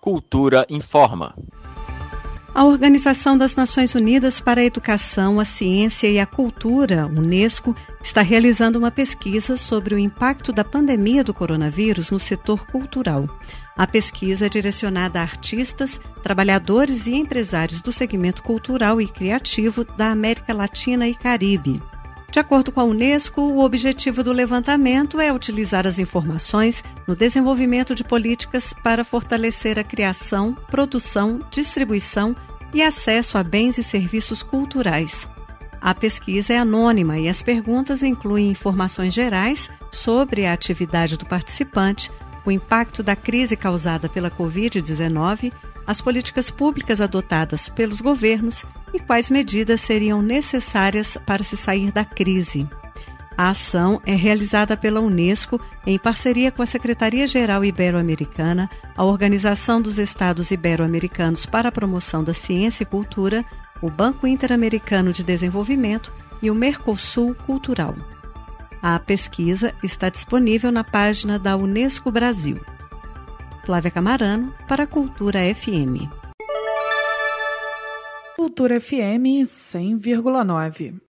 Cultura informa. A Organização das Nações Unidas para a Educação, a Ciência e a Cultura, UNESCO, está realizando uma pesquisa sobre o impacto da pandemia do coronavírus no setor cultural. A pesquisa é direcionada a artistas, trabalhadores e empresários do segmento cultural e criativo da América Latina e Caribe. De acordo com a Unesco, o objetivo do levantamento é utilizar as informações no desenvolvimento de políticas para fortalecer a criação, produção, distribuição e acesso a bens e serviços culturais. A pesquisa é anônima e as perguntas incluem informações gerais sobre a atividade do participante, o impacto da crise causada pela Covid-19 as políticas públicas adotadas pelos governos e quais medidas seriam necessárias para se sair da crise. A ação é realizada pela Unesco em parceria com a Secretaria-Geral Ibero-Americana, a Organização dos Estados Ibero-Americanos para a Promoção da Ciência e Cultura, o Banco Interamericano de Desenvolvimento e o Mercosul Cultural. A pesquisa está disponível na página da Unesco Brasil. Flávia Camarano, para a Cultura FM. Cultura FM 100,9.